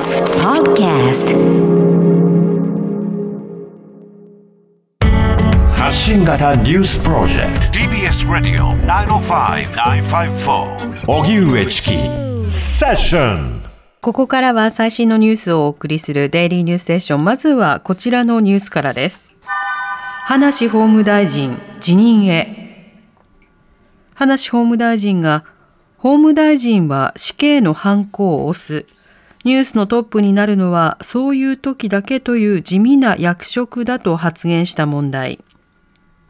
TBS Podcast 発信型ニュースプロジェクト TBS ラディオ905-954おぎゅうえちきセッションここからは最新のニュースをお送りするデイリーニュースセッション。まずはこちらのニュースからです。葉梨法務大臣辞任へ。葉梨法務大臣が法務大臣は死刑のハンコを押す。ニュースのトップになるのはそういう時だけという地味な役職だと発言した問題。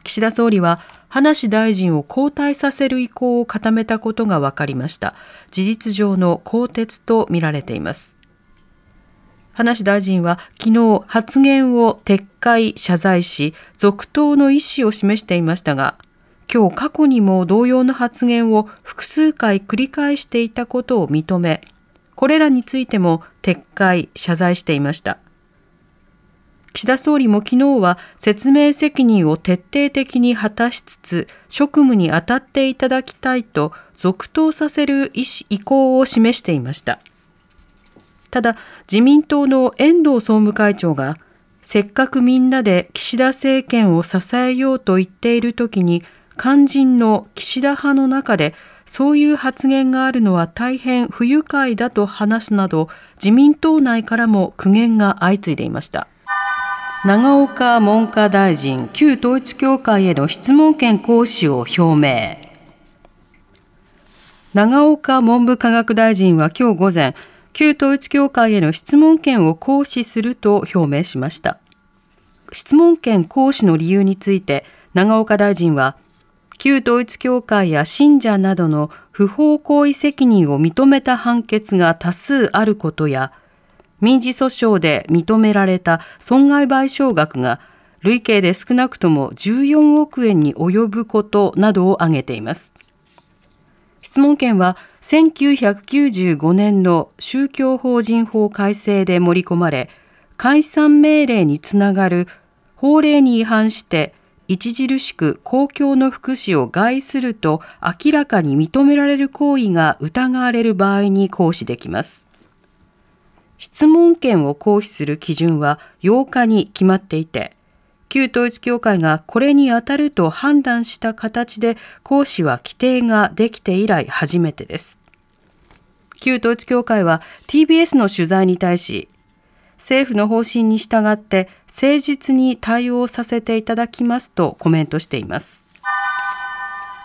岸田総理は葉梨大臣を交代させる意向を固めたことが分かりました。事実上の更迭とみられています。葉梨大臣は昨日発言を撤回、謝罪し、続投の意思を示していましたが、今日過去にも同様の発言を複数回繰り返していたことを認め、これらについても撤回、謝罪していました。岸田総理も昨日は説明責任を徹底的に果たしつつ職務に当たっていただきたいと続投させる意思意向を示していました。ただ自民党の遠藤総務会長がせっかくみんなで岸田政権を支えようと言っている時に肝心の岸田派の中でそういう発言があるのは大変不愉快だと話すなど自民党内からも苦言が相次いでいました。長岡文科大臣、旧統一教会への質問権行使を表明。長岡文部科学大臣は今日午前、旧統一教会への質問権を行使すると表明しました。質問権行使の理由について、長岡大臣は、旧統一教会や信者などの不法行為責任を認めた判決が多数あることや、民事訴訟で認められた損害賠償額が累計で少なくとも14億円に及ぶことなどを挙げています。質問権は1995年の宗教法人法改正で盛り込まれ、解散命令につながる法令に違反して著しく公共の福祉を害すると明らかに認められる行為が疑われる場合に行使できます。質問権を行使する基準は8日に決まっていて、旧統一教会がこれに当たると判断した形で行使は規定ができて以来初めてです。旧統一教会は TBS の取材に対し、政府の方針に従って誠実に対応させていただきますとコメントしています。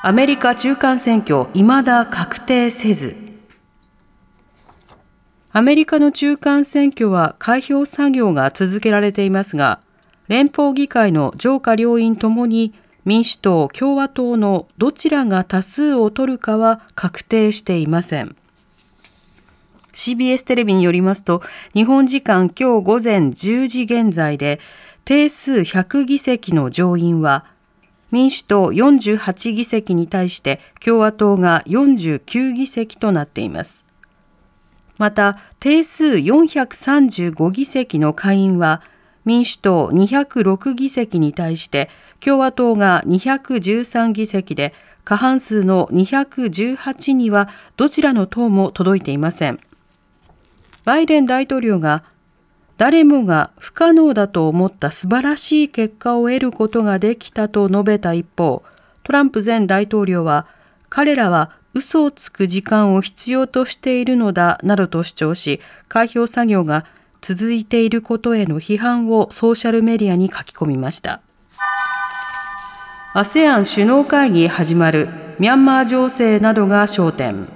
アメリカ中間選挙未だ確定せず、アメリカの中間選挙は開票作業が続けられていますが、連邦議会の上下両院ともに民主党、共和党のどちらが多数を取るかは確定していません。CBS テレビによりますと、日本時間今日午前10時現在で、定数100議席の上院は、民主党48議席に対して共和党が49議席となっています。また、定数435議席の下院は、民主党206議席に対して、共和党が213議席で、過半数の218にはどちらの党も届いていません。バイデン大統領が、誰もが不可能だと思った素晴らしい結果を得ることができたと述べた一方、トランプ前大統領は、彼らは嘘をつく時間を必要としているのだなどと主張し、開票作業が続いていることへの批判をソーシャルメディアに書き込みました。ASEAN 首脳会議始まるミャンマー情勢などが焦点。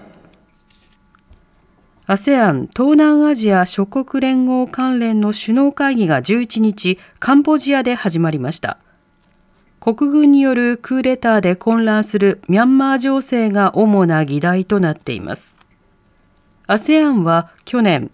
ASEAN 東南アジア諸国連合関連の首脳会議が11日、カンボジアで始まりました。国軍によるクーデターで混乱するミャンマー情勢が主な議題となっています。ASEAN は去年、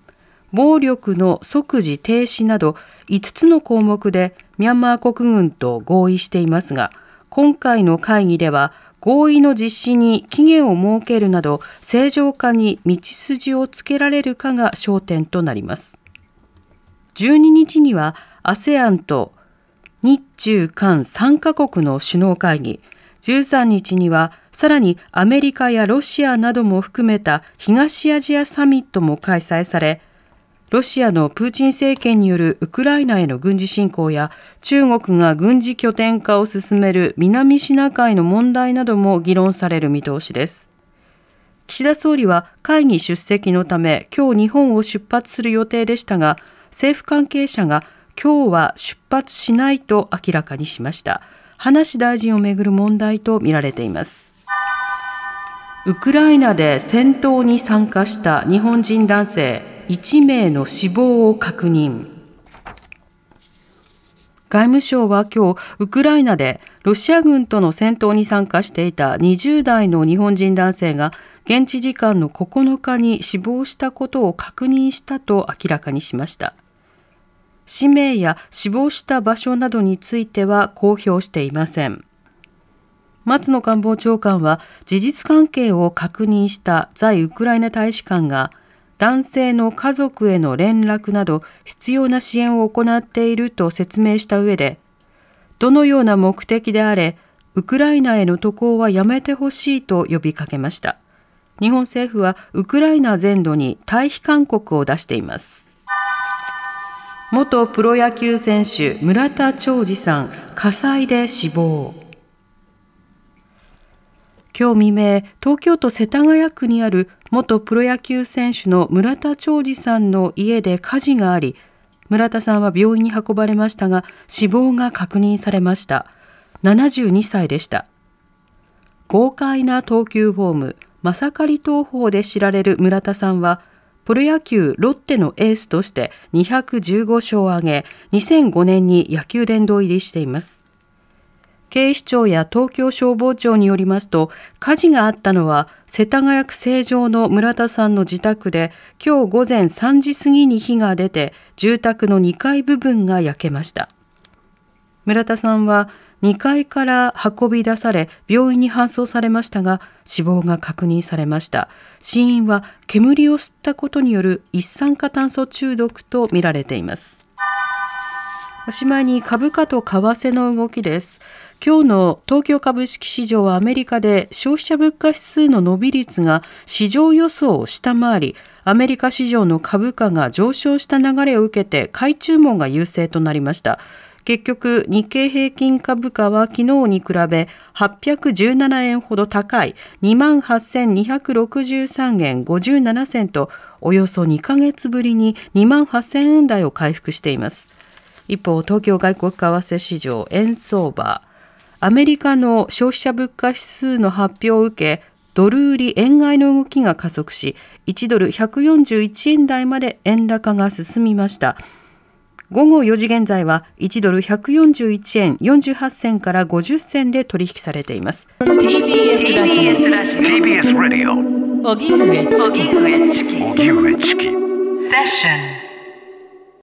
暴力の即時停止など5つの項目でミャンマー国軍と合意していますが、今回の会議では合意の実施に期限を設けるなど正常化に道筋をつけられるかが焦点となります。12日には ASEAN と日中韓3カ国の首脳会議、13日にはさらにアメリカやロシアなども含めた東アジアサミットも開催され、ロシアのプーチン政権によるウクライナへの軍事侵攻や中国が軍事拠点化を進める南シナ海の問題なども議論される見通しです。岸田総理は会議出席のため今日日本を出発する予定でしたが政府関係者が今日は出発しないと明らかにしました。話大臣をめぐる問題とみられています。ウクライナで戦闘に参加した日本人男性。1名の死亡を確認外務省は今日、ウクライナでロシア軍との戦闘に参加していた20代の日本人男性が現地時間の9日に死亡したことを確認したと明らかにしました。氏名や死亡した場所などについては公表していません。松野官房長官は事実関係を確認した在ウクライナ大使館が男性の家族への連絡など必要な支援を行っていると説明した上で、どのような目的であれ、ウクライナへの渡航はやめてほしいと呼びかけました。日本政府はウクライナ全土に退避勧告を出しています。元プロ野球選手村田兆治さん火災で死亡今日未明東京都世田谷区にある元プロ野球選手の村田兆治さんの家で火事があり村田さんは病院に運ばれましたが死亡が確認されました。72歳でした。豪快な投球フォームマサカリ投法で知られる村田さんはプロ野球ロッテのエースとして215勝を挙げ2005年に野球殿堂入りしています。警視庁や東京消防庁によりますと、火事があったのは世田谷区成城の村田さんの自宅で、今日午前3時過ぎに火が出て、住宅の2階部分が焼けました。村田さんは2階から運び出され、病院に搬送されましたが、死亡が確認されました。死因は煙を吸ったことによる一酸化炭素中毒とみられています。おしまいに株価と為替の動きです。今日の東京株式市場はアメリカで消費者物価指数の伸び率が市場予想を下回り、アメリカ市場の株価が上昇した流れを受けて買い注文が優勢となりました。結局、日経平均株価は昨日に比べ817円ほど高い28,263円57銭とおよそ2ヶ月ぶりに2万8000円台を回復しています。一方、東京外国為替市場円相場、アメリカの消費者物価指数の発表を受け、ドル売り円買いの動きが加速し、1ドル141円台まで円高が進みました。午後4時現在は1ドル141円48銭から50銭で取引されています。TBS ラジオ。TBS ラジオ。荻上チキ。荻上チキ。セッション